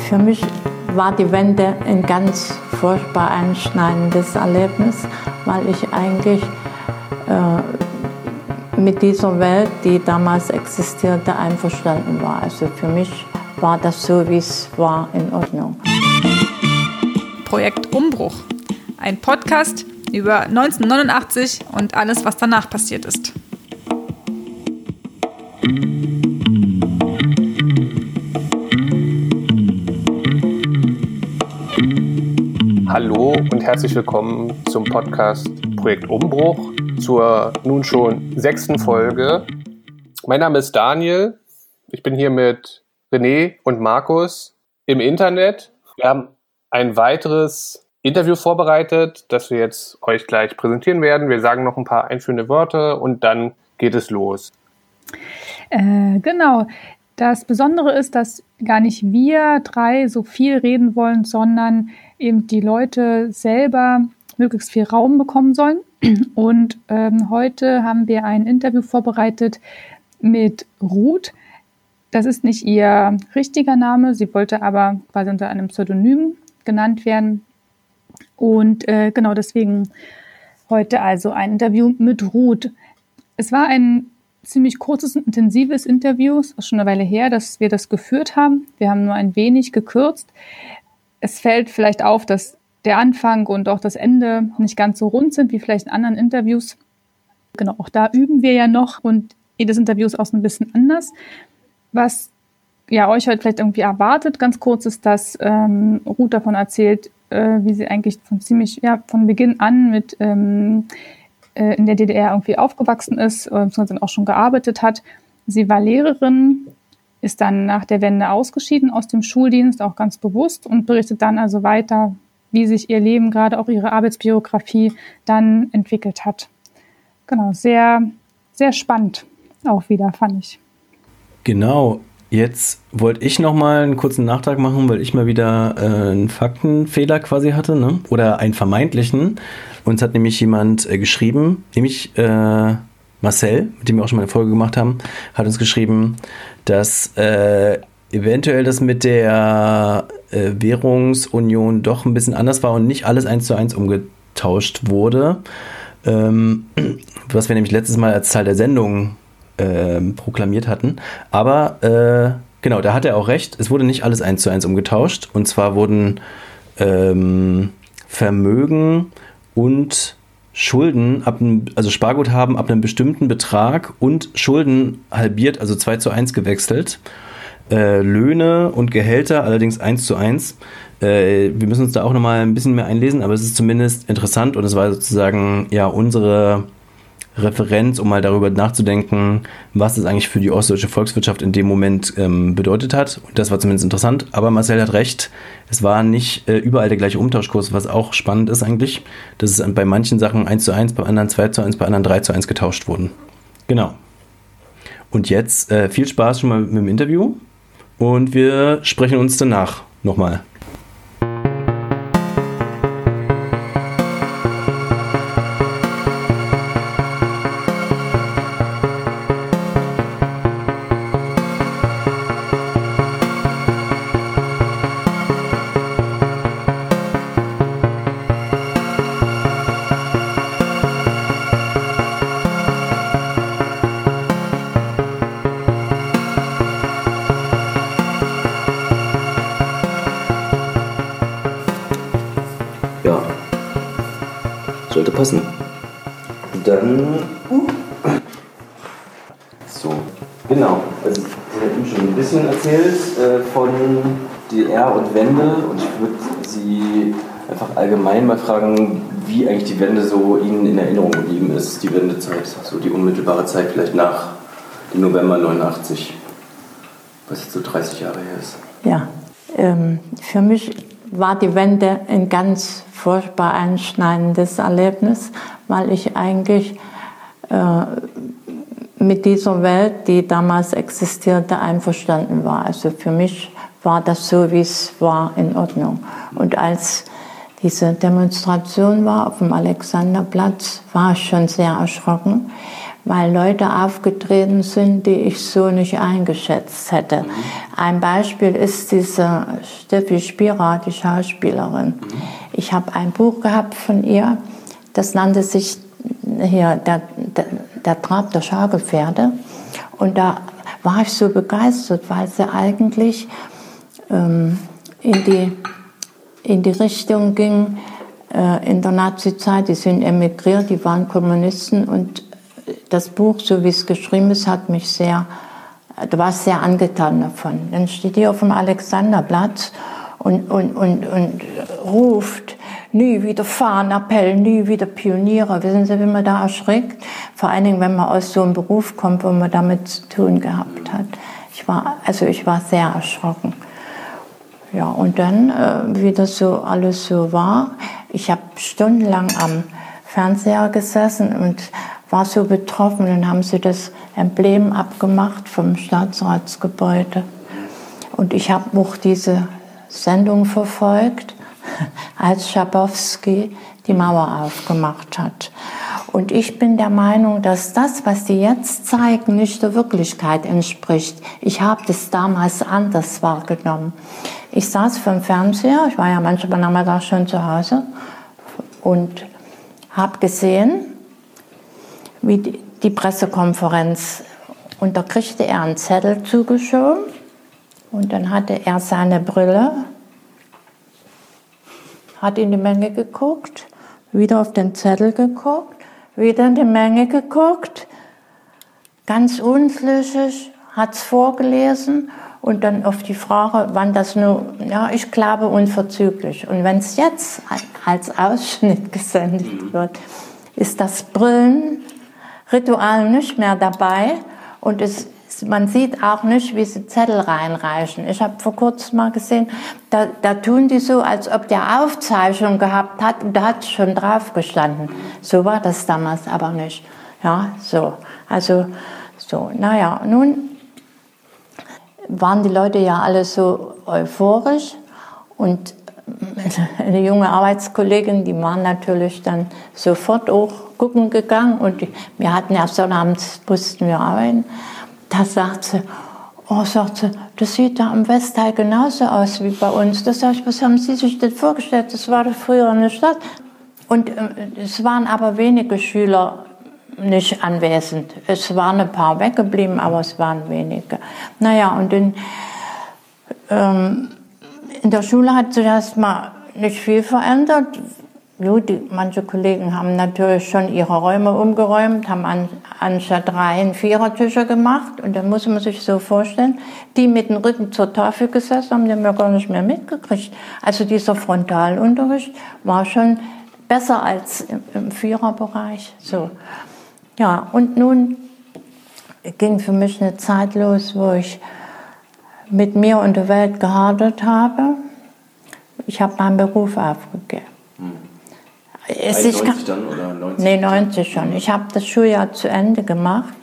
Für mich war die Wende ein ganz furchtbar einschneidendes Erlebnis, weil ich eigentlich äh, mit dieser Welt, die damals existierte, einverstanden war. Also für mich war das so, wie es war, in Ordnung. Projekt Umbruch. Ein Podcast über 1989 und alles, was danach passiert ist. Hallo und herzlich willkommen zum Podcast Projekt Umbruch zur nun schon sechsten Folge. Mein Name ist Daniel. Ich bin hier mit René und Markus im Internet. Wir haben ein weiteres Interview vorbereitet, das wir jetzt euch gleich präsentieren werden. Wir sagen noch ein paar einführende Worte und dann geht es los. Äh, genau. Das Besondere ist, dass gar nicht wir drei so viel reden wollen, sondern eben die Leute selber möglichst viel Raum bekommen sollen. Und ähm, heute haben wir ein Interview vorbereitet mit Ruth. Das ist nicht ihr richtiger Name, sie wollte aber quasi unter einem Pseudonym genannt werden. Und äh, genau deswegen heute also ein Interview mit Ruth. Es war ein ziemlich kurzes und intensives Interview, es ist schon eine Weile her, dass wir das geführt haben. Wir haben nur ein wenig gekürzt. Es fällt vielleicht auf, dass der Anfang und auch das Ende nicht ganz so rund sind wie vielleicht in anderen Interviews. Genau, auch da üben wir ja noch und jedes Interview ist auch so ein bisschen anders. Was ja euch heute vielleicht irgendwie erwartet, ganz kurz, ist, dass ähm, Ruth davon erzählt, äh, wie sie eigentlich von ziemlich, ja, von Beginn an mit ähm, äh, in der DDR irgendwie aufgewachsen ist, äh, beziehungsweise auch schon gearbeitet hat. Sie war Lehrerin, ist dann nach der Wende ausgeschieden aus dem Schuldienst, auch ganz bewusst, und berichtet dann also weiter, wie sich ihr Leben, gerade auch ihre Arbeitsbiografie dann entwickelt hat. Genau, sehr, sehr spannend auch wieder, fand ich. Genau, Jetzt wollte ich nochmal einen kurzen Nachtrag machen, weil ich mal wieder äh, einen Faktenfehler quasi hatte, ne? oder einen vermeintlichen. Uns hat nämlich jemand äh, geschrieben, nämlich äh, Marcel, mit dem wir auch schon mal eine Folge gemacht haben, hat uns geschrieben, dass äh, eventuell das mit der äh, Währungsunion doch ein bisschen anders war und nicht alles eins zu eins umgetauscht wurde. Ähm, was wir nämlich letztes Mal als Teil der Sendung ähm, proklamiert hatten. Aber äh, genau, da hat er auch recht. Es wurde nicht alles eins zu eins umgetauscht. Und zwar wurden ähm, Vermögen und Schulden, ab einem, also Sparguthaben ab einem bestimmten Betrag und Schulden halbiert, also 2 zu 1 gewechselt. Äh, Löhne und Gehälter allerdings 1 zu 1. Äh, wir müssen uns da auch nochmal ein bisschen mehr einlesen, aber es ist zumindest interessant und es war sozusagen ja unsere Referenz, um mal darüber nachzudenken, was es eigentlich für die ostdeutsche Volkswirtschaft in dem Moment ähm, bedeutet hat. Und das war zumindest interessant. Aber Marcel hat recht, es war nicht äh, überall der gleiche Umtauschkurs, was auch spannend ist eigentlich, dass es bei manchen Sachen 1 zu 1, bei anderen 2 zu 1, bei anderen 3 zu 1 getauscht wurden. Genau. Und jetzt äh, viel Spaß schon mal mit dem Interview und wir sprechen uns danach nochmal. So, genau. Also, Sie hat eben schon ein bisschen erzählt äh, von DR und Wende und ich würde Sie einfach allgemein mal fragen, wie eigentlich die Wende so Ihnen in Erinnerung geblieben ist, die Wendezeit, so die unmittelbare Zeit vielleicht nach dem November 89, was jetzt so 30 Jahre her ist. Ja, ähm, für mich war die Wende ein ganz furchtbar einschneidendes Erlebnis, weil ich eigentlich äh, mit dieser Welt, die damals existierte, einverstanden war. Also für mich war das so, wie es war, in Ordnung. Und als diese Demonstration war auf dem Alexanderplatz, war ich schon sehr erschrocken, weil Leute aufgetreten sind, die ich so nicht eingeschätzt hätte. Mhm. Ein Beispiel ist diese Steffi Spira, die Schauspielerin. Mhm. Ich habe ein Buch gehabt von ihr, das nannte sich hier der, der, der Trab der Schaukelpferde. Und da war ich so begeistert, weil sie eigentlich ähm, in, die, in die Richtung ging, äh, in der Nazizeit, die sind emigriert, die waren Kommunisten und das Buch, so wie es geschrieben ist, hat mich sehr, da war sehr angetan davon. Dann steht hier auf dem Alexanderplatz und, und, und, und ruft, nie wieder Fahnenappell, nie wieder Pioniere. Wissen Sie, wie man da erschrickt? Vor allen Dingen, wenn man aus so einem Beruf kommt, wo man damit zu tun gehabt hat. Ich war, also ich war sehr erschrocken. Ja, und dann, äh, wie das so alles so war, ich habe stundenlang am Fernseher gesessen und war so betroffen. Dann haben sie das Emblem abgemacht vom Staatsratsgebäude. Und ich habe auch diese Sendung verfolgt, als Schabowski die Mauer aufgemacht hat. Und ich bin der Meinung, dass das, was die jetzt zeigen, nicht der Wirklichkeit entspricht. Ich habe das damals anders wahrgenommen. Ich saß vom Fernseher, ich war ja manchmal nachmittags schon zu Hause und habe gesehen, wie die, Pressekonferenz. Und da kriegte er einen Zettel zugeschoben und dann hatte er seine Brille, hat in die Menge geguckt, wieder auf den Zettel geguckt, wieder in die Menge geguckt, ganz unschlüssig, hat es vorgelesen und dann auf die Frage, wann das nur, ja, ich glaube unverzüglich. Und wenn es jetzt als Ausschnitt gesendet wird, ist das Brillenritual nicht mehr dabei und es, man sieht auch nicht, wie sie Zettel reinreichen. Ich habe vor kurzem mal gesehen, da, da tun die so, als ob der Aufzeichnung gehabt hat und da hat schon drauf gestanden. So war das damals aber nicht. Ja, so. Also, so. Naja, nun waren die Leute ja alle so euphorisch und eine junge Arbeitskollegin, die waren natürlich dann sofort auch gucken gegangen und wir hatten ja sonnabends, mussten wir arbeiten. Da sagt sie, oh, sagt sie, das sieht da am Westteil genauso aus wie bei uns. Das sag ich, was haben Sie sich denn vorgestellt? Das war doch früher eine Stadt. Und äh, es waren aber wenige Schüler nicht anwesend. Es waren ein paar weggeblieben, aber es waren wenige. Naja, und in, ähm, in der Schule hat sich erstmal nicht viel verändert. Gut, manche Kollegen haben natürlich schon ihre Räume umgeräumt, haben an, anstatt Reihen Vierertische gemacht. Und dann muss man sich so vorstellen, die mit dem Rücken zur Tafel gesessen haben, die haben ja gar nicht mehr mitgekriegt. Also dieser Frontalunterricht war schon besser als im, im Viererbereich. So. Ja, und nun ging für mich eine Zeit los, wo ich mit mir und der Welt gehadert habe. Ich habe meinen Beruf aufgegeben. Hm. Es 91 dann oder 90? Nee, 90 schon. Ich habe das Schuljahr zu Ende gemacht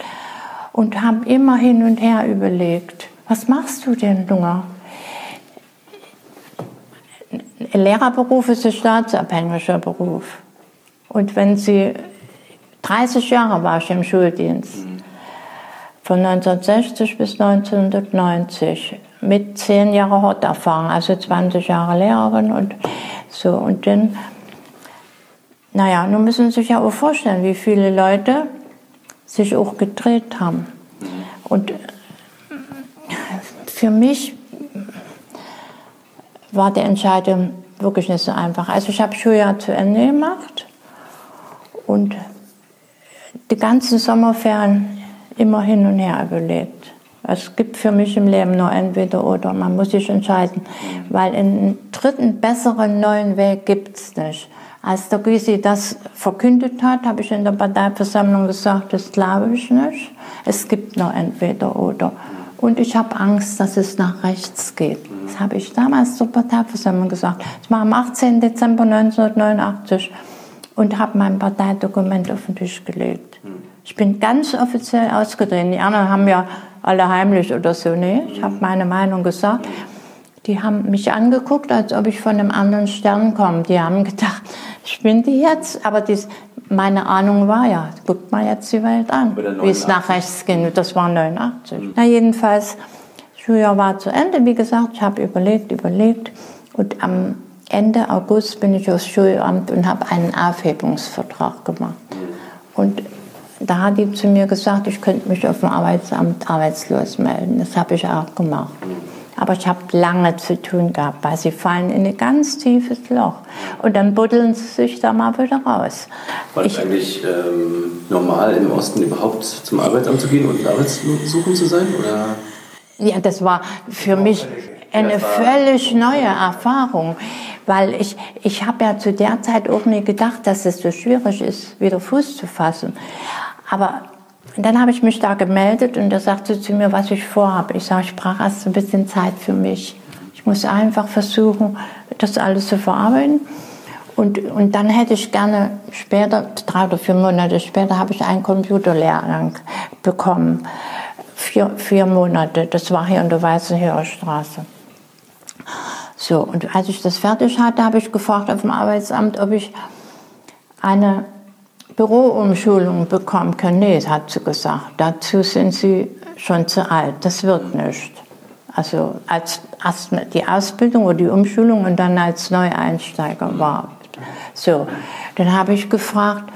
und habe immer hin und her überlegt, was machst du denn, Lunga? Lehrerberuf ist ein staatsabhängiger Beruf. Und wenn Sie 30 Jahre war ich im Schuldienst. Von 1960 bis 1990 mit 10 Jahren Horterfahrung, also 20 Jahre Lehrerin und so. Und dann, naja, nun müssen Sie sich ja auch vorstellen, wie viele Leute sich auch gedreht haben. Und für mich war die Entscheidung wirklich nicht so einfach. Also ich habe Schuljahr zu Ende gemacht und die ganzen Sommerferien immer hin und her überlegt. Es gibt für mich im Leben nur entweder oder. Man muss sich entscheiden, weil einen dritten, besseren neuen Weg gibt es nicht. Als der Gysi das verkündet hat, habe ich in der Parteiversammlung gesagt, das glaube ich nicht. Es gibt nur entweder oder. Und ich habe Angst, dass es nach rechts geht. Das habe ich damals zur Parteiversammlung gesagt. Das war am 18. Dezember 1989 und habe mein Parteidokument auf den Tisch gelegt. Ich bin ganz offiziell ausgetreten. Die anderen haben ja alle heimlich oder so. Nee, ich habe meine Meinung gesagt. Die haben mich angeguckt, als ob ich von einem anderen Stern komme. Die haben gedacht, spinnt die jetzt? Aber dies, meine Ahnung war ja, guckt mal jetzt die Welt an, wie es nach rechts ging. Das war 89. Mhm. Na jedenfalls, Schuljahr war zu Ende, wie gesagt. Ich habe überlegt, überlegt. Und am Ende August bin ich aufs Schulamt und habe einen Aufhebungsvertrag gemacht. Und da hat die zu mir gesagt, ich könnte mich auf dem Arbeitsamt arbeitslos melden. Das habe ich auch gemacht. Aber ich habe lange zu tun gehabt, weil sie fallen in ein ganz tiefes Loch. Und dann buddeln sie sich da mal wieder raus. War es eigentlich ähm, normal, im Osten überhaupt zum Arbeitsamt zu gehen und Arbeitssuchen zu sein? Oder? Ja, das war für mich eine völlig neue Erfahrung, weil ich, ich habe ja zu der Zeit auch nie gedacht, dass es so schwierig ist, wieder Fuß zu fassen. Aber dann habe ich mich da gemeldet und da sagte zu mir, was ich vorhabe. Ich sage, ich brauche erst ein bisschen Zeit für mich. Ich muss einfach versuchen, das alles zu verarbeiten. Und, und dann hätte ich gerne später, drei oder vier Monate später, habe ich einen Computerlehrgang bekommen. Vier, vier Monate, das war hier in der Weißenhöher Straße. So, und als ich das fertig hatte, habe ich gefragt auf dem Arbeitsamt, ob ich eine Büroumschulung bekommen können. Nee, hat sie gesagt. Dazu sind sie schon zu alt. Das wird nicht. Also als die Ausbildung oder die Umschulung und dann als Neueinsteiger überhaupt. So, dann habe ich gefragt,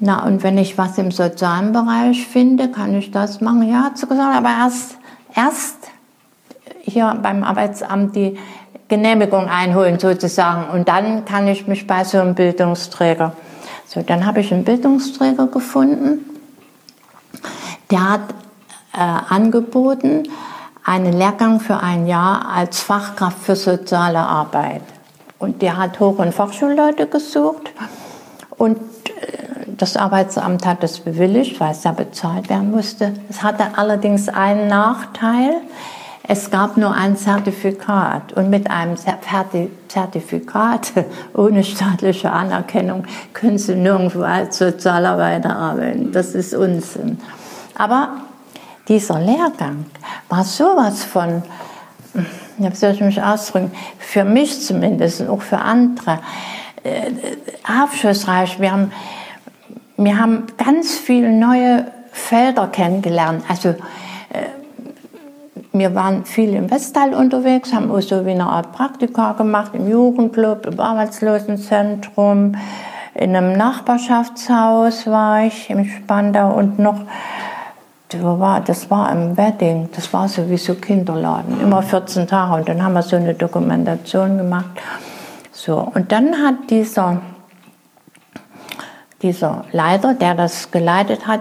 na und wenn ich was im sozialen Bereich finde, kann ich das machen? Ja, hat sie gesagt, aber erst, erst hier beim Arbeitsamt die Genehmigung einholen sozusagen und dann kann ich mich bei so einem Bildungsträger so, dann habe ich einen Bildungsträger gefunden, der hat äh, angeboten, einen Lehrgang für ein Jahr als Fachkraft für soziale Arbeit. Und der hat Hoch- und Fachschulleute gesucht. Und äh, das Arbeitsamt hat das bewilligt, weil es ja bezahlt werden musste. Es hatte allerdings einen Nachteil. Es gab nur ein Zertifikat und mit einem Zertifikat ohne staatliche Anerkennung können Sie nirgendwo als Sozialarbeiter arbeiten. Das ist Unsinn. Aber dieser Lehrgang war sowas von, wie soll ich mich ausdrücken, für mich zumindest und auch für andere, äh, aufschlussreich. Wir haben, wir haben ganz viele neue Felder kennengelernt. Also wir waren viel im Westteil unterwegs, haben auch so wie eine Art Praktika gemacht, im Jugendclub, im Arbeitslosenzentrum, in einem Nachbarschaftshaus war ich, im Spandau und noch, das war, im Wedding, das war sowieso Kinderladen, immer 14 Tage und dann haben wir so eine Dokumentation gemacht. So, und dann hat dieser, dieser Leiter, der das geleitet hat,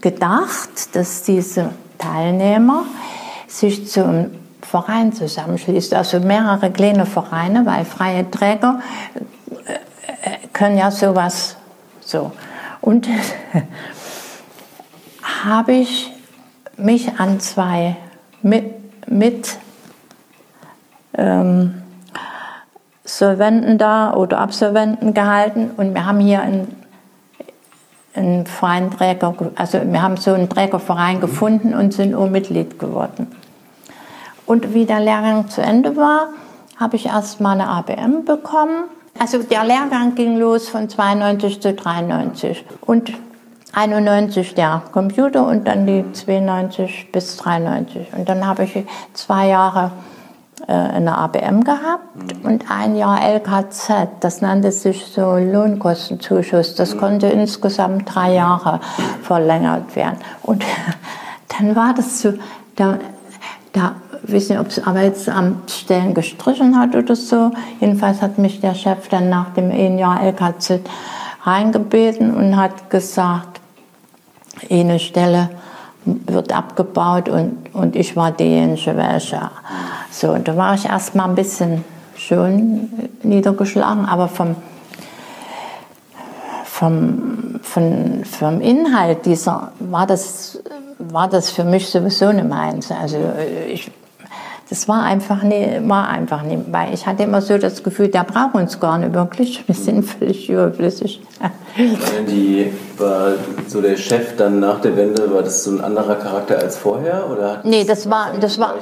gedacht, dass diese Teilnehmer sich zum Verein zusammenschließt, also mehrere kleine Vereine, weil freie Träger äh, können ja sowas so. Und habe ich mich an zwei mit, mit ähm, Solventen da oder Absolventen gehalten und wir haben hier einen, einen freien Träger, also wir haben so einen Trägerverein gefunden und sind auch Mitglied geworden. Und wie der Lehrgang zu Ende war, habe ich erst mal eine ABM bekommen. Also der Lehrgang ging los von 92 zu 93 und 91 der Computer und dann die 92 bis 93. Und dann habe ich zwei Jahre äh, eine ABM gehabt und ein Jahr LKZ. Das nannte sich so Lohnkostenzuschuss. Das konnte insgesamt drei Jahre verlängert werden. Und dann war das so, da, da weiß nicht, ob das Arbeitsamt Stellen gestrichen hat oder so. Jedenfalls hat mich der Chef dann nach dem einen Jahr LKZ reingebeten und hat gesagt, eine Stelle wird abgebaut und, und ich war diejenige welche. So, und da war ich erst mal ein bisschen schon niedergeschlagen, aber vom, vom, vom, vom Inhalt dieser war das, war das für mich sowieso nicht meins. Also ich das war einfach nie, war einfach weil ich hatte immer so das Gefühl, der braucht uns gar nicht wirklich, wir sind völlig überflüssig. Die, war so der Chef dann nach der Wende, war das so ein anderer Charakter als vorher? Oder nee, das war, das war,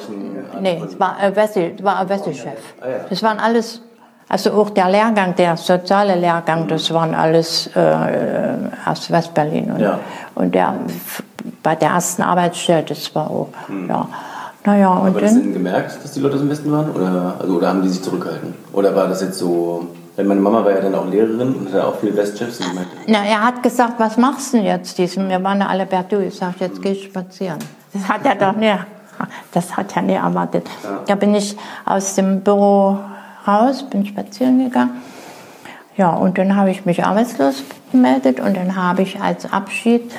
nee, das war ein Wessel, war ein Wesselchef. Ah, ja. Das waren alles, Also auch der Lehrgang, der soziale Lehrgang, das waren alles äh, aus Westberlin. Und, Ja. und der, bei der ersten Arbeitsstelle, das war auch, ja. Naja, und Aber das dann, denn gemerkt, dass die Leute aus dem Westen waren? Oder, also, oder haben die sich zurückgehalten? Oder war das jetzt so. Weil meine Mama war ja dann auch Lehrerin und hatte auch viele Westchefs und meinte, na, er hat gesagt, was machst du denn jetzt? Diesen, wir waren ja alle per Du. Ich sag, jetzt geh ich spazieren. Das hat er doch nie, das hat er nie erwartet. Da bin ich aus dem Büro raus, bin spazieren gegangen. Ja, und dann habe ich mich arbeitslos gemeldet und dann habe ich als Abschied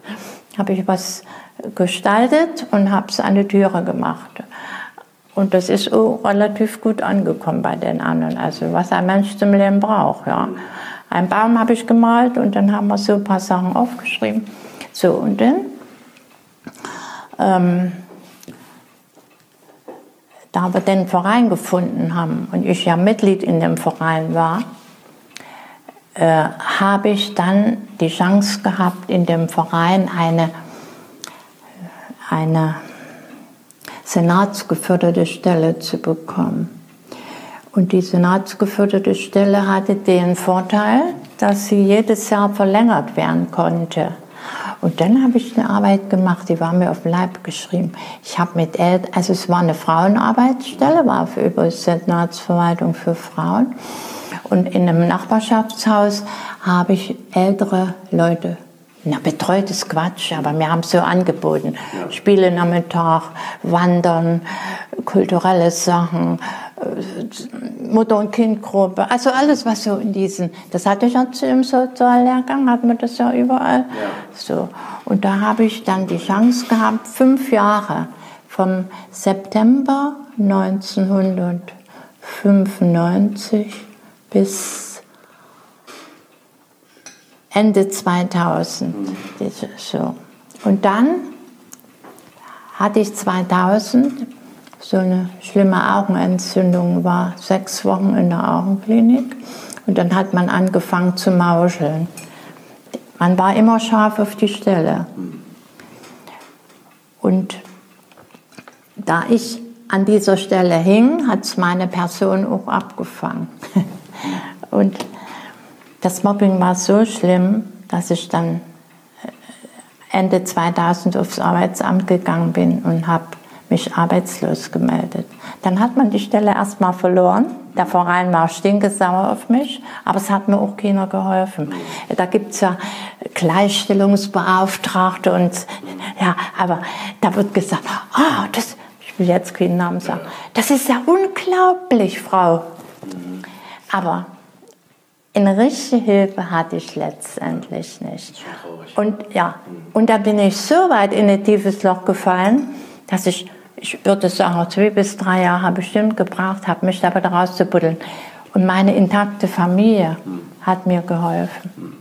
habe ich was gestaltet und habe es an die Türe gemacht. Und das ist auch relativ gut angekommen bei den anderen. Also was ein Mensch zum Leben braucht. Ja. Einen Baum habe ich gemalt und dann haben wir so ein paar Sachen aufgeschrieben. So, und dann, ähm, da wir den Verein gefunden haben und ich ja Mitglied in dem Verein war, äh, habe ich dann die Chance gehabt, in dem Verein eine, eine senatsgeförderte Stelle zu bekommen. Und die senatsgeförderte Stelle hatte den Vorteil, dass sie jedes Jahr verlängert werden konnte. Und dann habe ich eine Arbeit gemacht, die war mir auf den Leib geschrieben. Ich habe mit Eltern, also es war eine Frauenarbeitsstelle, war für die Senatsverwaltung für Frauen. Und in einem Nachbarschaftshaus habe ich ältere Leute na, betreut ist Quatsch, aber wir haben es so angeboten. Spiele Nachmittag, Wandern, kulturelle Sachen, äh, Mutter- und Kindgruppe, also alles, was so in diesen, das hatte ich ja im Soziallehrgang, hat man das ja überall. So. Und da habe ich dann die Chance gehabt, fünf Jahre, vom September 1995 bis Ende 2000. Das ist So. Und dann hatte ich 2000 so eine schlimme Augenentzündung, war sechs Wochen in der Augenklinik und dann hat man angefangen zu mauscheln. Man war immer scharf auf die Stelle. Und da ich an dieser Stelle hing, hat es meine Person auch abgefangen. Und das Mobbing war so schlimm, dass ich dann Ende 2000 aufs Arbeitsamt gegangen bin und habe mich arbeitslos gemeldet. Dann hat man die Stelle erstmal verloren. Der Verein war stinkesauer auf mich, aber es hat mir auch keiner geholfen. Da gibt es ja Gleichstellungsbeauftragte und ja, aber da wird gesagt, ah, das, ich will jetzt keinen Namen sagen, das ist ja unglaublich, Frau. Aber eine richtige Hilfe hatte ich letztendlich nicht. Und ja, und da bin ich so weit in ein tiefes Loch gefallen, dass ich, ich würde sagen, zwei bis drei Jahre bestimmt gebraucht habe, mich da wieder rauszubuddeln. Und meine intakte Familie hat mir geholfen.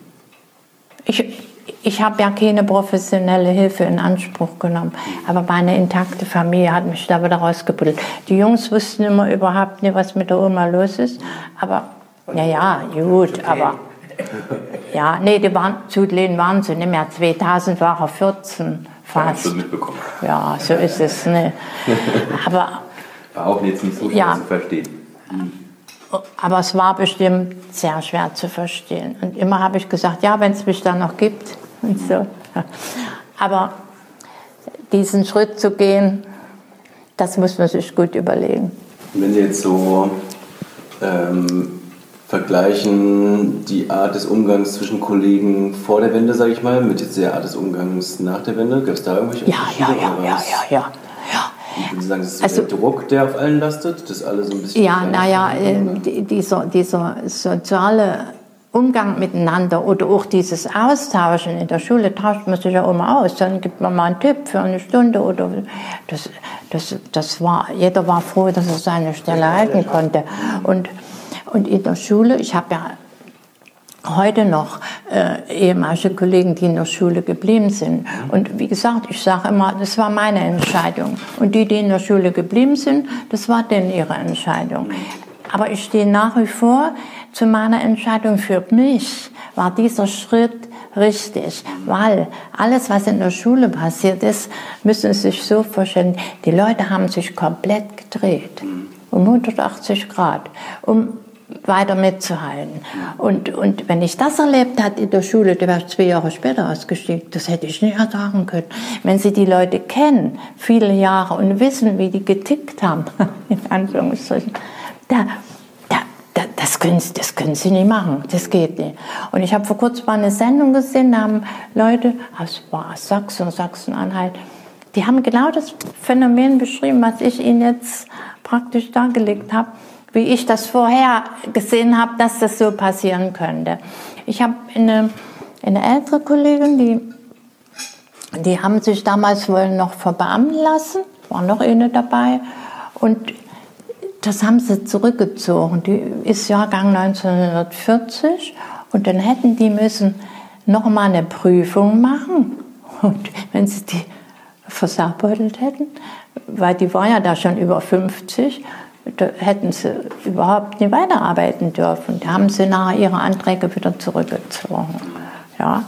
Ich, ich habe ja keine professionelle Hilfe in Anspruch genommen, aber meine intakte Familie hat mich da wieder rausgebuddelt. Die Jungs wussten immer überhaupt nicht, was mit der Oma los ist, aber ja, ja, gut, aber ja, nee, die waren, zu Lehn waren sie nicht mehr. 2000 war er 14 fast. schon mitbekommen. Ja, so ist es. Ne. Aber, War auch jetzt nicht so schwer Ja. zu verstehen. aber es war bestimmt sehr schwer zu verstehen. Und immer habe ich gesagt, ja, wenn es mich da noch gibt und so. Aber diesen Schritt zu gehen, das muss man sich gut überlegen. Wenn Sie jetzt so ähm, vergleichen die Art des Umgangs zwischen Kollegen vor der Wende, sage ich mal, mit jetzt der Art des Umgangs nach der Wende, gab es da irgendwelche Ja, ja, Unterschiede, ja, ja, ja, ja. ja. Würden Sie sagen, das ist so Also- der Druck, der auf allen lastet, dass alle so ein bisschen... Ja, naja, äh, die- dieser, dieser soziale Umgang miteinander oder auch dieses Austauschen in der Schule tauscht man sich ja immer aus. Dann gibt man mal einen Tipp für eine Stunde oder das, das, das war, jeder war froh, dass er seine Stelle halten konnte. Und, und in der Schule, ich habe ja heute noch äh, ehemalige Kollegen, die in der Schule geblieben sind. Und wie gesagt, ich sage immer, das war meine Entscheidung. Und die, die in der Schule geblieben sind, das war denn ihre Entscheidung. Aber ich stehe nach wie vor zu meiner Entscheidung für mich, war dieser Schritt richtig, weil alles, was in der Schule passiert ist, müssen Sie sich so vorstellen, die Leute haben sich komplett gedreht, um 180 Grad, um weiter mitzuhalten. Und, und wenn ich das erlebt hatte in der Schule, da wäre zwei Jahre später ausgestiegen. Das hätte ich nicht ertragen können. Wenn Sie die Leute kennen, viele Jahre, und wissen, wie die getickt haben, in Anführungsstrichen, da, da, da, das, können, das können Sie nicht machen. Das geht nicht. Und ich habe vor kurzem mal eine Sendung gesehen, da haben Leute aus Sachsen, Sachsen-Anhalt, die haben genau das Phänomen beschrieben, was ich Ihnen jetzt praktisch dargelegt habe wie ich das vorher gesehen habe, dass das so passieren könnte. Ich habe eine, eine ältere Kollegin, die, die haben sich damals wohl noch verbeamten lassen, war noch eine dabei und das haben sie zurückgezogen. Die ist Jahrgang 1940 und dann hätten die müssen noch mal eine Prüfung machen und wenn sie die versabeutelt hätten, weil die war ja da schon über 50 da hätten sie überhaupt nicht weiterarbeiten dürfen. Da haben sie nachher ihre Anträge wieder zurückgezogen. Ja.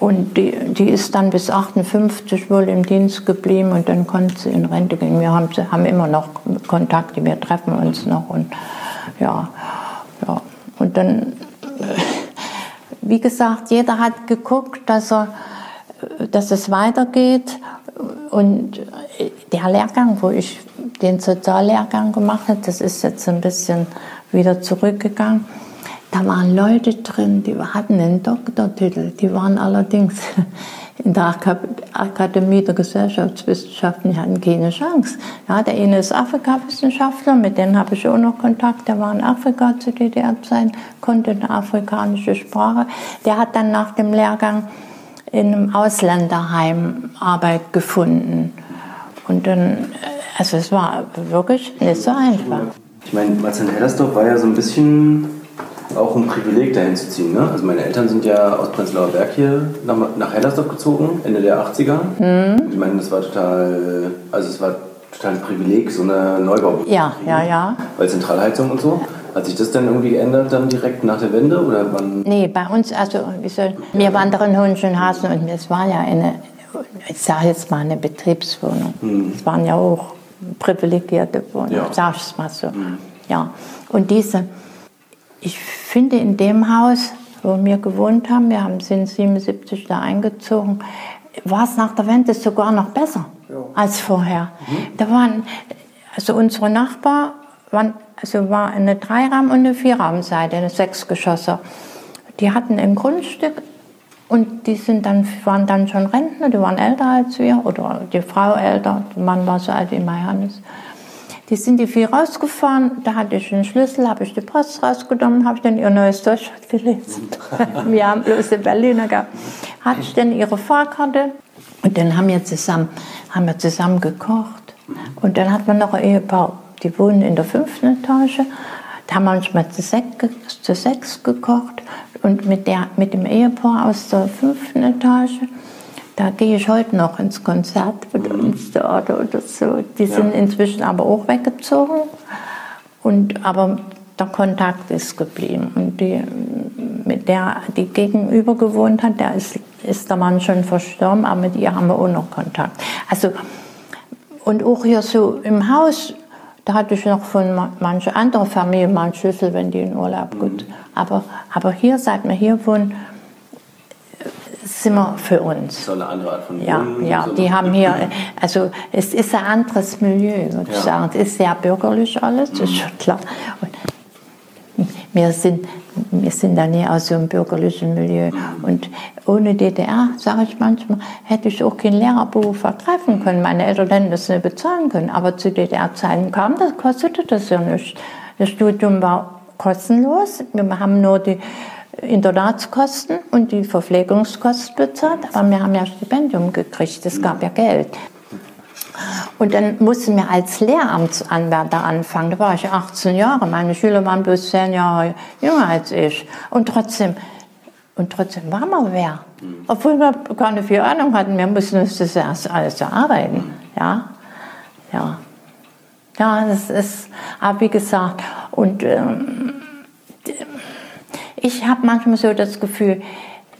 Und die, die ist dann bis 58 wohl im Dienst geblieben und dann konnte sie in Rente gehen. Wir haben, haben immer noch Kontakte, wir treffen uns noch und ja, ja. Und dann, wie gesagt, jeder hat geguckt, dass, er, dass es weitergeht und der Lehrgang, wo ich den Soziallehrgang gemacht habe, das ist jetzt ein bisschen wieder zurückgegangen. Da waren Leute drin, die hatten einen Doktortitel, die waren allerdings in der Akademie der Gesellschaftswissenschaften, die hatten keine Chance. Ja, der eine ist Afrikawissenschaftler, mit dem habe ich auch noch Kontakt, der war in Afrika zu DDR-Zeiten, konnte eine afrikanische Sprache. Der hat dann nach dem Lehrgang in einem Ausländerheim Arbeit gefunden. Und dann also es war wirklich nicht so einfach. Ich meine, Marzen-Hellersdorf war ja so ein bisschen auch ein Privileg dahin zu ziehen. Ne? Also meine Eltern sind ja aus Prenzlauer Berg hier nach, nach Hellersdorf gezogen, Ende der 80er. Mhm. Ich meine, das war total, also es war total ein Privileg, so eine Neubau. Ja, ja, ja. Weil Zentralheizung und so. Hat sich das dann irgendwie geändert, dann direkt nach der Wende? Oder wann? Nee, bei uns, also wie soll, wir wandern Hohenschönhausen und es war ja eine, ich sage jetzt mal eine Betriebswohnung. Mhm. Es waren ja auch privilegierte Wohnung, ja. sag ich es mal so. Mhm. Ja. Und diese, ich finde in dem Haus, wo wir gewohnt haben, wir haben, sind 77 da eingezogen, war es nach der Wende sogar noch besser ja. als vorher. Mhm. Da waren, also unsere Nachbar waren, also war eine Dreiraum- und eine Vierraumseite, eine Sechsgeschosser. Die hatten im Grundstück und die sind dann, waren dann schon Rentner, die waren älter als wir, oder die Frau älter, der Mann war so alt wie mein Hannes. Die sind die vier rausgefahren, da hatte ich einen Schlüssel, habe ich die Post rausgenommen, habe ich dann ihr neues Deutschland gelesen. wir haben bloß in Berliner gehabt. Hatte ich dann ihre Fahrkarte und dann haben wir zusammen, haben wir zusammen gekocht. Und dann hat man noch ein Ehepaar, die wohnen in der fünften Etage, da haben wir manchmal zu sechs, zu sechs gekocht und mit, der, mit dem Ehepaar aus der fünften Etage, da gehe ich heute noch ins Konzert mit mhm. uns dort oder so. Die ja. sind inzwischen aber auch weggezogen. Und, aber der Kontakt ist geblieben. Und die, mit der, die gegenüber gewohnt hat, der ist, ist der Mann schon verstorben, aber mit ihr haben wir auch noch Kontakt. Also, und auch hier so im Haus, da hatte ich noch von mancher anderen Familie mal einen Schlüssel, wenn die in Urlaub mhm. gut. Aber, aber hier, seit wir hier wohnen, sind wir für uns. So eine andere Art von Ja, Wohnen, ja so die haben hier, also es ist ein anderes Milieu, würde ich sagen. Es ist sehr bürgerlich alles, das ist mhm. schon klar. Und wir sind, wir sind da nie aus so einem bürgerlichen Milieu. Und ohne DDR, sage ich manchmal, hätte ich auch keinen Lehrerberuf ergreifen können. Meine Eltern hätten das nicht bezahlen können. Aber zu DDR-Zeiten kam das, kostete das ja nicht. Das Studium war kostenlos. Wir haben nur die Internatskosten und die Verpflegungskosten bezahlt. Aber wir haben ja Stipendium gekriegt. Es gab ja Geld. Und dann mussten wir als Lehramtsanwärter anfangen. Da war ich 18 Jahre. Meine Schüler waren bloß 10 Jahre jünger als ich. Und trotzdem, und trotzdem waren wir wer. Obwohl wir keine viel Ahnung hatten. Wir mussten uns das erst alles erarbeiten. Ja, ja. Ja, das ist, aber wie gesagt, und ähm, ich habe manchmal so das Gefühl,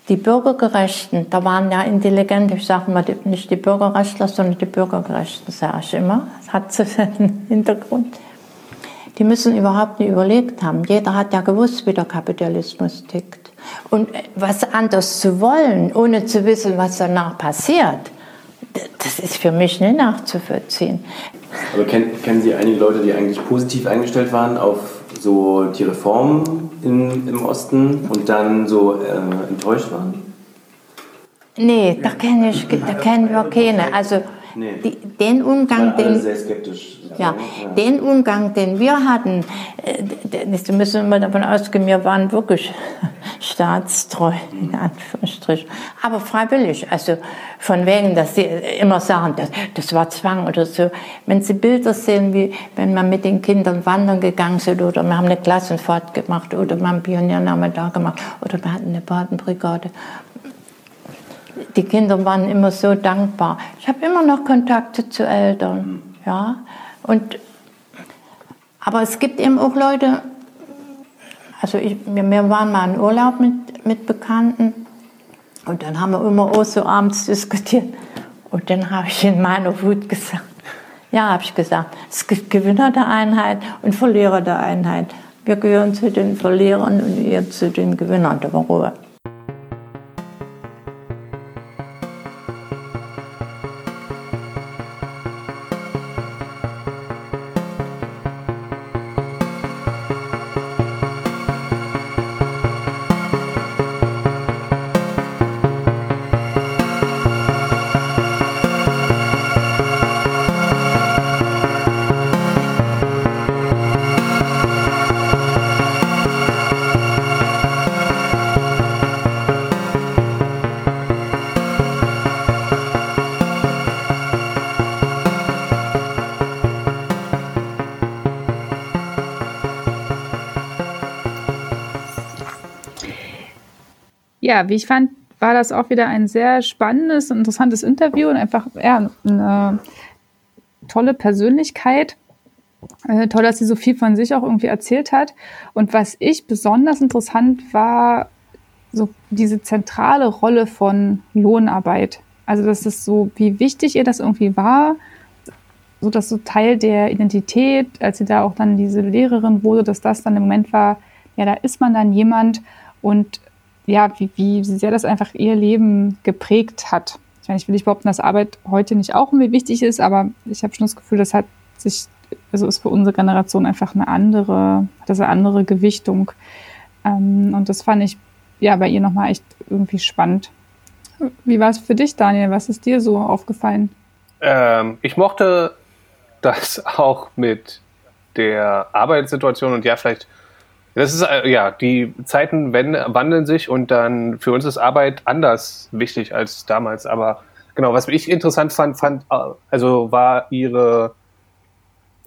die Bürgergerechten, da waren ja intelligent, ich sage mal nicht die Bürgerrechtler, sondern die Bürgergerechten, sage ich immer. Das hat so einen Hintergrund. die müssen überhaupt nicht überlegt haben. Jeder hat ja gewusst, wie der Kapitalismus tickt. Und was anders zu wollen, ohne zu wissen, was danach passiert, das ist für mich nicht nachzuvollziehen. Aber kennen, kennen Sie einige Leute, die eigentlich positiv eingestellt waren auf so die Reformen in, im Osten und dann so äh, enttäuscht waren? Nee, da kenne ich, da kennen wir keine. Also nee. die, den Umgang, den, sehr skeptisch. Ja, ja, den Umgang, den wir hatten, äh, da müssen wir davon ausgehen, wir waren wirklich staatstreu, in Anführungsstrichen. Aber freiwillig, also von wegen, dass sie immer sagen, das, das war Zwang oder so. Wenn Sie Bilder sehen, wie wenn wir mit den Kindern wandern gegangen sind oder wir haben eine Klassenfahrt gemacht oder wir haben Pioniername da gemacht oder wir hatten eine Badenbrigade die Kinder waren immer so dankbar. Ich habe immer noch Kontakte zu Eltern, ja. Und, aber es gibt eben auch Leute, also ich, wir, wir waren mal in Urlaub mit, mit Bekannten und dann haben wir immer auch so abends diskutiert. Und dann habe ich in meiner Wut gesagt, ja, habe ich gesagt, es gibt Gewinner der Einheit und Verlierer der Einheit. Wir gehören zu den Verlierern und ihr zu den Gewinnern der Ruhe. Ja, wie ich fand, war das auch wieder ein sehr spannendes und interessantes Interview und einfach ja, eine tolle Persönlichkeit. Äh, toll, dass sie so viel von sich auch irgendwie erzählt hat. Und was ich besonders interessant war, so diese zentrale Rolle von Lohnarbeit. Also, das ist so, wie wichtig ihr das irgendwie war, so dass so Teil der Identität, als sie da auch dann diese Lehrerin wurde, dass das dann im Moment war, ja, da ist man dann jemand und ja, wie, wie sehr das einfach ihr Leben geprägt hat. Ich meine, ich will nicht behaupten, dass Arbeit heute nicht auch irgendwie wichtig ist, aber ich habe schon das Gefühl, das hat sich, also ist für unsere Generation einfach eine andere, hat das eine andere Gewichtung. Ähm, und das fand ich ja bei ihr nochmal echt irgendwie spannend. Wie war es für dich, Daniel? Was ist dir so aufgefallen? Ähm, ich mochte das auch mit der Arbeitssituation und ja, vielleicht das ist, äh, ja, die Zeiten wandeln sich und dann für uns ist Arbeit anders wichtig als damals. Aber genau, was ich interessant fand, fand äh, also war ihre,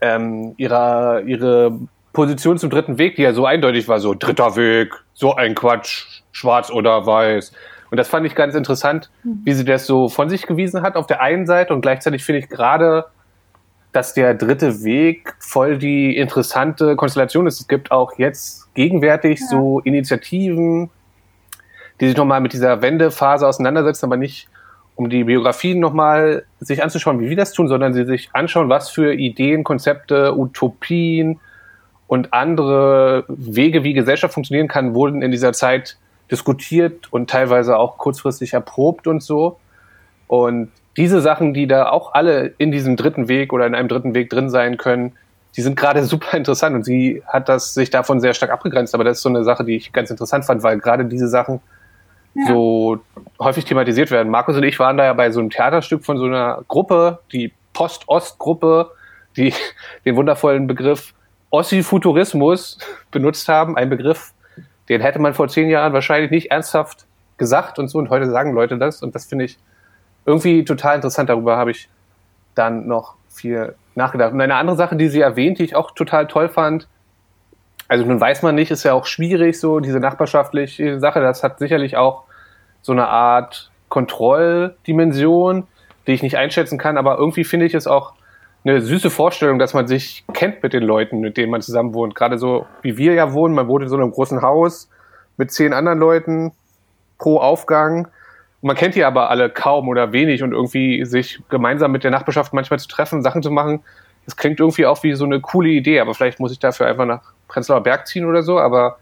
ähm, ihre, ihre Position zum dritten Weg, die ja so eindeutig war, so dritter Weg, so ein Quatsch, schwarz oder weiß. Und das fand ich ganz interessant, hm. wie sie das so von sich gewiesen hat auf der einen Seite und gleichzeitig finde ich gerade dass der dritte Weg voll die interessante Konstellation ist. Es gibt auch jetzt gegenwärtig ja. so Initiativen, die sich nochmal mit dieser Wendephase auseinandersetzen, aber nicht um die Biografien nochmal sich anzuschauen, wie wir das tun, sondern sie sich anschauen, was für Ideen, Konzepte, Utopien und andere Wege, wie Gesellschaft funktionieren kann, wurden in dieser Zeit diskutiert und teilweise auch kurzfristig erprobt und so. Und diese Sachen, die da auch alle in diesem dritten Weg oder in einem dritten Weg drin sein können, die sind gerade super interessant und sie hat das sich davon sehr stark abgegrenzt. Aber das ist so eine Sache, die ich ganz interessant fand, weil gerade diese Sachen ja. so häufig thematisiert werden. Markus und ich waren da ja bei so einem Theaterstück von so einer Gruppe, die Post-Ost-Gruppe, die den wundervollen Begriff Ossifuturismus benutzt haben. Ein Begriff, den hätte man vor zehn Jahren wahrscheinlich nicht ernsthaft gesagt und so. Und heute sagen Leute das. Und das finde ich irgendwie total interessant. Darüber habe ich dann noch viel nachgedacht. Und eine andere Sache, die sie erwähnt, die ich auch total toll fand, also nun weiß man nicht, ist ja auch schwierig, so diese nachbarschaftliche Sache. Das hat sicherlich auch so eine Art Kontrolldimension, die ich nicht einschätzen kann, aber irgendwie finde ich es auch eine süße Vorstellung, dass man sich kennt mit den Leuten, mit denen man zusammen wohnt. Gerade so wie wir ja wohnen, man wohnt in so einem großen Haus mit zehn anderen Leuten pro Aufgang man kennt die aber alle kaum oder wenig und irgendwie sich gemeinsam mit der Nachbarschaft manchmal zu treffen, Sachen zu machen. das klingt irgendwie auch wie so eine coole Idee, aber vielleicht muss ich dafür einfach nach Prenzlauer Berg ziehen oder so, aber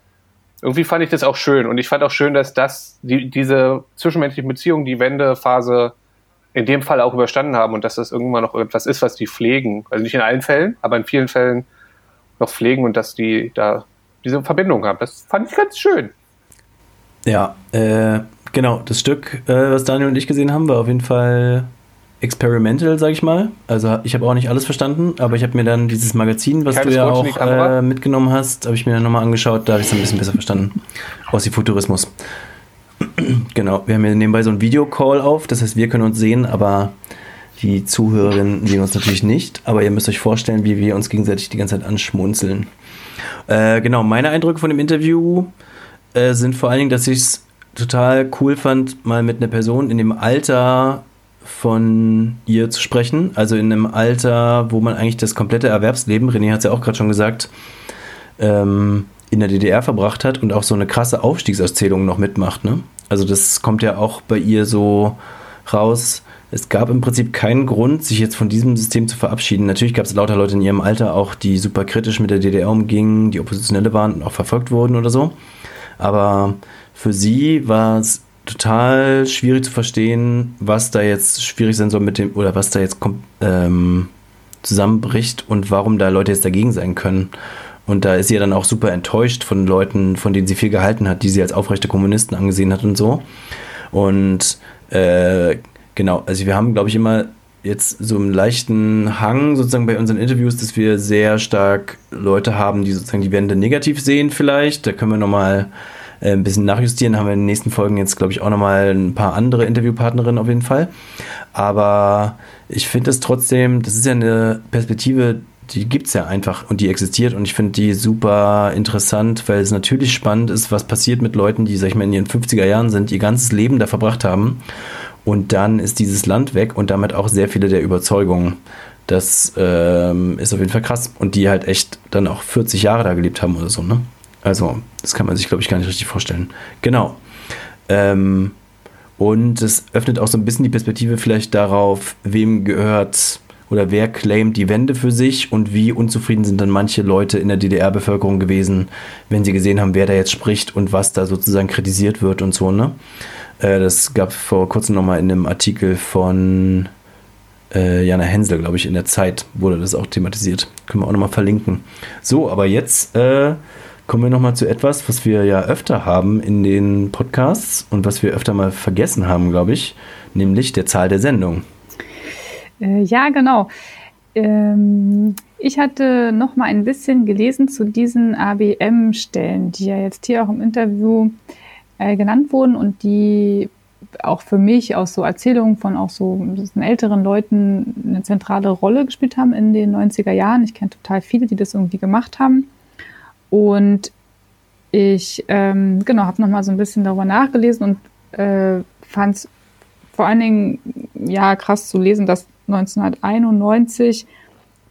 irgendwie fand ich das auch schön und ich fand auch schön, dass das, die, diese zwischenmenschlichen Beziehungen, die Wendephase in dem Fall auch überstanden haben und dass das irgendwann noch etwas ist, was die pflegen. Also nicht in allen Fällen, aber in vielen Fällen noch pflegen und dass die da diese Verbindung haben. Das fand ich ganz schön. Ja, äh, genau. Das Stück, äh, was Daniel und ich gesehen haben, war auf jeden Fall experimental, sag ich mal. Also ich habe auch nicht alles verstanden, aber ich habe mir dann dieses Magazin, was Keines du ja auch äh, mitgenommen hast, habe ich mir dann nochmal angeschaut, da habe ich es ein bisschen besser verstanden. Aus dem Futurismus. genau, wir haben hier nebenbei so einen Videocall auf, das heißt, wir können uns sehen, aber die Zuhörerinnen sehen uns natürlich nicht. Aber ihr müsst euch vorstellen, wie wir uns gegenseitig die ganze Zeit anschmunzeln. Äh, genau, meine Eindrücke von dem Interview äh, sind vor allen Dingen, dass ich es total cool fand, mal mit einer Person in dem Alter von ihr zu sprechen. Also in einem Alter, wo man eigentlich das komplette Erwerbsleben, René hat es ja auch gerade schon gesagt, ähm, in der DDR verbracht hat und auch so eine krasse Aufstiegserzählung noch mitmacht. Ne? Also das kommt ja auch bei ihr so raus. Es gab im Prinzip keinen Grund, sich jetzt von diesem System zu verabschieden. Natürlich gab es lauter Leute in ihrem Alter auch, die super kritisch mit der DDR umgingen, die Oppositionelle waren und auch verfolgt wurden oder so. Aber für sie war es total schwierig zu verstehen, was da jetzt schwierig sein soll mit dem, oder was da jetzt ähm, zusammenbricht und warum da Leute jetzt dagegen sein können. Und da ist sie ja dann auch super enttäuscht von Leuten, von denen sie viel gehalten hat, die sie als aufrechte Kommunisten angesehen hat und so. Und äh, genau, also wir haben, glaube ich, immer jetzt so einen leichten Hang sozusagen bei unseren Interviews, dass wir sehr stark Leute haben, die sozusagen die Wände negativ sehen vielleicht. Da können wir nochmal äh, ein bisschen nachjustieren. Haben wir in den nächsten Folgen jetzt, glaube ich, auch nochmal ein paar andere Interviewpartnerinnen auf jeden Fall. Aber ich finde es trotzdem, das ist ja eine Perspektive, die gibt es ja einfach und die existiert und ich finde die super interessant, weil es natürlich spannend ist, was passiert mit Leuten, die, sag ich mal, in ihren 50er Jahren sind, ihr ganzes Leben da verbracht haben und dann ist dieses Land weg und damit auch sehr viele der Überzeugungen. Das ähm, ist auf jeden Fall krass und die halt echt dann auch 40 Jahre da gelebt haben oder so, ne? Also, das kann man sich, glaube ich, gar nicht richtig vorstellen. Genau. Ähm, und es öffnet auch so ein bisschen die Perspektive vielleicht darauf, wem gehört oder wer claimt die Wende für sich und wie unzufrieden sind dann manche Leute in der DDR-Bevölkerung gewesen, wenn sie gesehen haben, wer da jetzt spricht und was da sozusagen kritisiert wird und so, ne? Äh, das gab vor kurzem nochmal in einem Artikel von äh, Jana Hensel, glaube ich, in der Zeit wurde das auch thematisiert. Können wir auch nochmal verlinken. So, aber jetzt äh, kommen wir nochmal zu etwas, was wir ja öfter haben in den Podcasts und was wir öfter mal vergessen haben, glaube ich, nämlich der Zahl der Sendung. Äh, ja, genau. Ähm, ich hatte noch mal ein bisschen gelesen zu diesen ABM-Stellen, die ja jetzt hier auch im Interview äh, genannt wurden und die auch für mich aus so Erzählungen von auch so älteren Leuten eine zentrale Rolle gespielt haben in den 90er Jahren. Ich kenne total viele, die das irgendwie gemacht haben. Und ich ähm, genau habe noch mal so ein bisschen darüber nachgelesen und äh, fand es vor allen Dingen ja krass zu lesen, dass 1991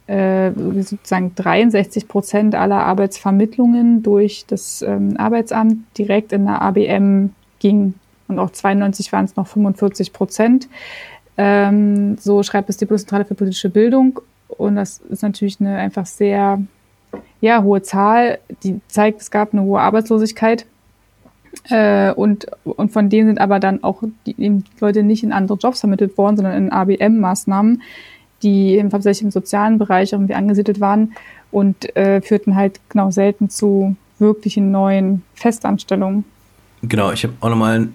äh, sozusagen 63 Prozent aller Arbeitsvermittlungen durch das ähm, Arbeitsamt direkt in der ABM ging. Und auch 92 waren es noch 45 Prozent. Ähm, so schreibt es die Bundeszentrale für politische Bildung. Und das ist natürlich eine einfach sehr ja, hohe Zahl, die zeigt, es gab eine hohe Arbeitslosigkeit. Äh, und, und von denen sind aber dann auch die, Leute nicht in andere Jobs vermittelt worden, sondern in ABM-Maßnahmen die hauptsächlich im sozialen Bereich irgendwie angesiedelt waren und äh, führten halt genau selten zu wirklichen neuen Festanstellungen. Genau, ich habe auch nochmal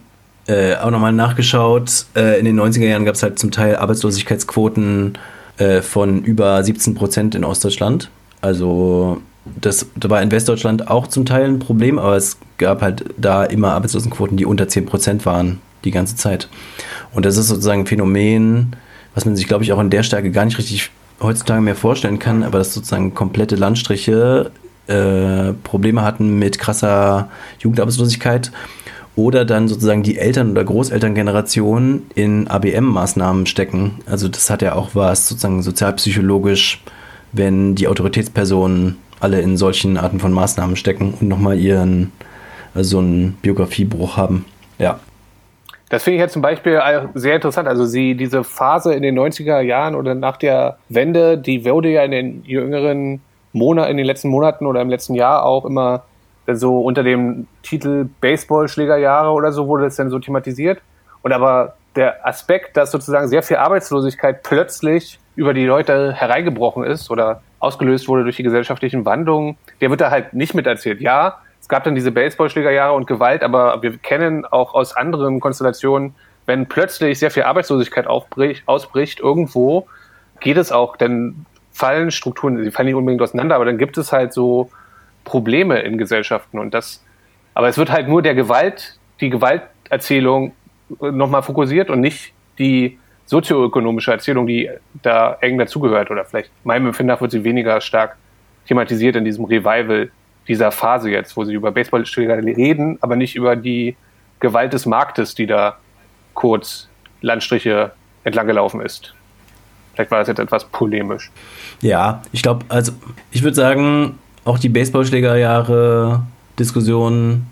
äh, auch nachgeschaut. Äh, in den 90er Jahren gab es halt zum Teil Arbeitslosigkeitsquoten äh, von über 17 Prozent in Ostdeutschland. Also das, war in Westdeutschland auch zum Teil ein Problem, aber es gab halt da immer Arbeitslosenquoten, die unter 10 Prozent waren die ganze Zeit. Und das ist sozusagen ein Phänomen, was man sich, glaube ich, auch in der Stärke gar nicht richtig heutzutage mehr vorstellen kann, aber dass sozusagen komplette Landstriche äh, Probleme hatten mit krasser Jugendarbeitslosigkeit oder dann sozusagen die Eltern- oder Großelterngeneration in ABM-Maßnahmen stecken. Also das hat ja auch was sozusagen sozialpsychologisch, wenn die Autoritätspersonen alle in solchen Arten von Maßnahmen stecken und nochmal ihren, also so einen Biografiebruch haben. Ja. Das finde ich jetzt zum Beispiel sehr interessant. Also sie, diese Phase in den 90er Jahren oder nach der Wende, die wurde ja in den jüngeren Monaten, in den letzten Monaten oder im letzten Jahr auch immer so unter dem Titel Baseballschlägerjahre oder so wurde das dann so thematisiert. Und aber der Aspekt, dass sozusagen sehr viel Arbeitslosigkeit plötzlich über die Leute hereingebrochen ist oder ausgelöst wurde durch die gesellschaftlichen Wandlungen, der wird da halt nicht miterzählt. Ja, es gab dann diese Baseballschlägerjahre und Gewalt, aber wir kennen auch aus anderen Konstellationen, wenn plötzlich sehr viel Arbeitslosigkeit aufbricht, ausbricht irgendwo, geht es auch, dann fallen Strukturen, sie fallen nicht unbedingt auseinander, aber dann gibt es halt so Probleme in Gesellschaften und das, aber es wird halt nur der Gewalt, die Gewalterzählung nochmal fokussiert und nicht die sozioökonomische Erzählung, die da eng dazugehört oder vielleicht meinem Empfinden nach wird sie weniger stark thematisiert in diesem Revival dieser Phase jetzt, wo sie über Baseballschläger reden, aber nicht über die Gewalt des Marktes, die da kurz Landstriche entlang gelaufen ist. Vielleicht war das jetzt etwas polemisch. Ja, ich glaube, also ich würde sagen, auch die Baseballschlägerjahre Diskussion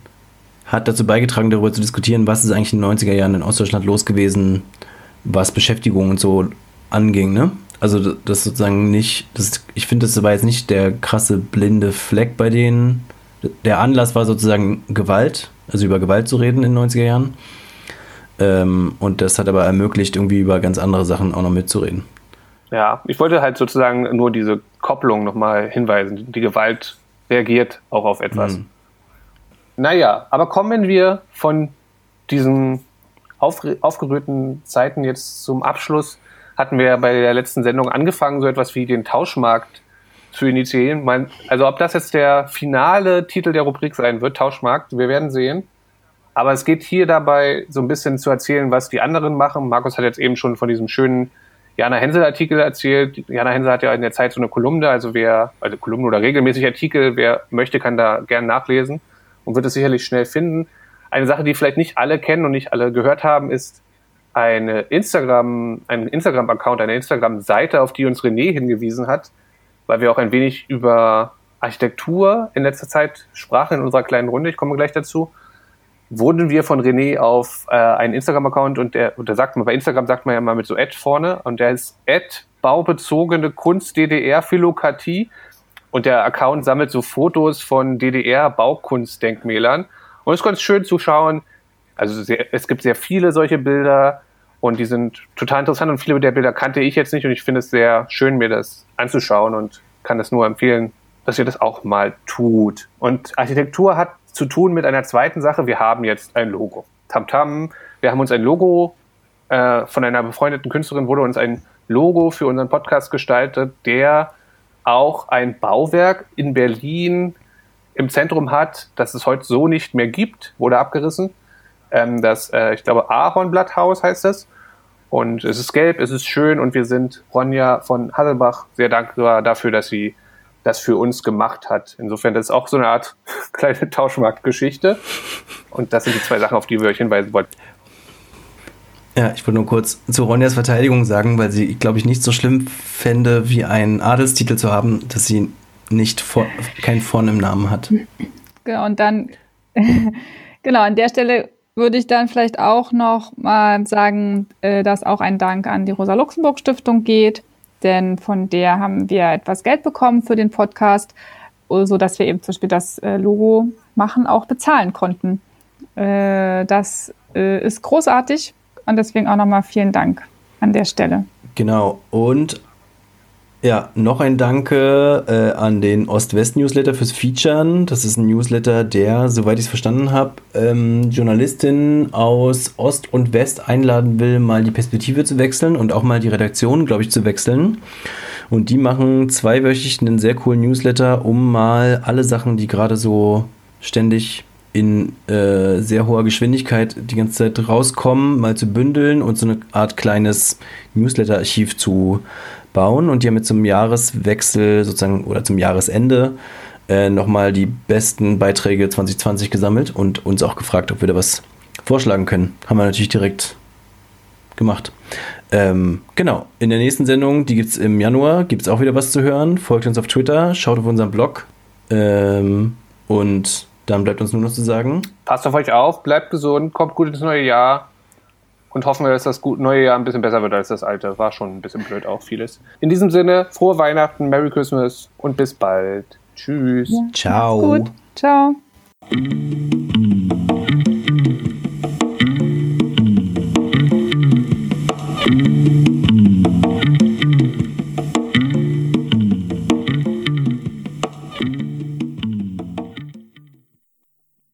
hat dazu beigetragen, darüber zu diskutieren, was ist eigentlich in den 90er Jahren in Ostdeutschland los gewesen, was Beschäftigung und so anging, ne? Also das sozusagen nicht, das, ich finde, das war jetzt nicht der krasse blinde Fleck bei denen. Der Anlass war sozusagen Gewalt, also über Gewalt zu reden in den 90er Jahren. Ähm, und das hat aber ermöglicht, irgendwie über ganz andere Sachen auch noch mitzureden. Ja, ich wollte halt sozusagen nur diese Kopplung nochmal hinweisen. Die Gewalt reagiert auch auf etwas. Mhm. Naja, aber kommen wir von aufgerührten Zeiten jetzt zum Abschluss hatten wir bei der letzten Sendung angefangen, so etwas wie den Tauschmarkt zu initiieren. Also ob das jetzt der finale Titel der Rubrik sein wird, Tauschmarkt, wir werden sehen. Aber es geht hier dabei so ein bisschen zu erzählen, was die anderen machen. Markus hat jetzt eben schon von diesem schönen Jana Hensel-Artikel erzählt. Jana Hensel hat ja in der Zeit so eine Kolumne, also wer, also Kolumne oder regelmäßig Artikel, wer möchte, kann da gern nachlesen und wird es sicherlich schnell finden. Eine Sache, die vielleicht nicht alle kennen und nicht alle gehört haben, ist eine Instagram, ein Instagram-Account, eine Instagram-Seite, auf die uns René hingewiesen hat, weil wir auch ein wenig über Architektur in letzter Zeit sprachen in unserer kleinen Runde. Ich komme gleich dazu. Wurden wir von René auf äh, einen Instagram-Account und der, und der sagt man, bei Instagram sagt man ja mal mit so Ad vorne und der ist Ad baubezogene Kunst DDR Philokatie und der Account sammelt so Fotos von DDR Baukunstdenkmälern und es ist ganz schön zu schauen, also sehr, es gibt sehr viele solche Bilder und die sind total interessant und viele der Bilder kannte ich jetzt nicht und ich finde es sehr schön, mir das anzuschauen und kann es nur empfehlen, dass ihr das auch mal tut. Und Architektur hat zu tun mit einer zweiten Sache. Wir haben jetzt ein Logo. Tamtam. -Tam. Wir haben uns ein Logo äh, von einer befreundeten Künstlerin wurde uns ein Logo für unseren Podcast gestaltet, der auch ein Bauwerk in Berlin im Zentrum hat, das es heute so nicht mehr gibt, wurde abgerissen ähm, das, äh, ich glaube, Ahornblatthaus heißt es. Und es ist gelb, es ist schön und wir sind Ronja von Hasselbach sehr dankbar dafür, dass sie das für uns gemacht hat. Insofern, das ist auch so eine Art kleine Tauschmarktgeschichte. Und das sind die zwei Sachen, auf die wir euch hinweisen wollten. Ja, ich wollte nur kurz zu Ronjas Verteidigung sagen, weil sie, glaube ich, nicht so schlimm fände, wie einen Adelstitel zu haben, dass sie nicht vor, keinen Vorn im Namen hat. Genau, und dann, genau, an der Stelle würde ich dann vielleicht auch noch mal sagen, äh, dass auch ein Dank an die Rosa-Luxemburg-Stiftung geht, denn von der haben wir etwas Geld bekommen für den Podcast, so dass wir eben zum Beispiel das äh, Logo machen auch bezahlen konnten. Äh, das ist großartig und deswegen auch nochmal vielen Dank an der Stelle. Genau. Und ja, noch ein Danke äh, an den Ost-West-Newsletter fürs Featuren. Das ist ein Newsletter, der, soweit ich es verstanden habe, ähm, Journalistinnen aus Ost und West einladen will, mal die Perspektive zu wechseln und auch mal die Redaktion, glaube ich, zu wechseln. Und die machen zweiwöchig einen sehr coolen Newsletter, um mal alle Sachen, die gerade so ständig in äh, sehr hoher Geschwindigkeit die ganze Zeit rauskommen, mal zu bündeln und so eine Art kleines Newsletter-Archiv zu bauen und die haben jetzt zum Jahreswechsel sozusagen oder zum Jahresende äh, nochmal die besten Beiträge 2020 gesammelt und uns auch gefragt, ob wir da was vorschlagen können. Haben wir natürlich direkt gemacht. Ähm, genau, in der nächsten Sendung, die gibt es im Januar, gibt es auch wieder was zu hören. Folgt uns auf Twitter, schaut auf unseren Blog ähm, und dann bleibt uns nur noch zu sagen. Passt auf euch auf, bleibt gesund, kommt gut ins neue Jahr und hoffen wir, dass das neue Jahr ein bisschen besser wird als das alte. War schon ein bisschen blöd auch vieles. In diesem Sinne, frohe Weihnachten, Merry Christmas und bis bald. Tschüss. Ja, Ciao. Gut. Ciao.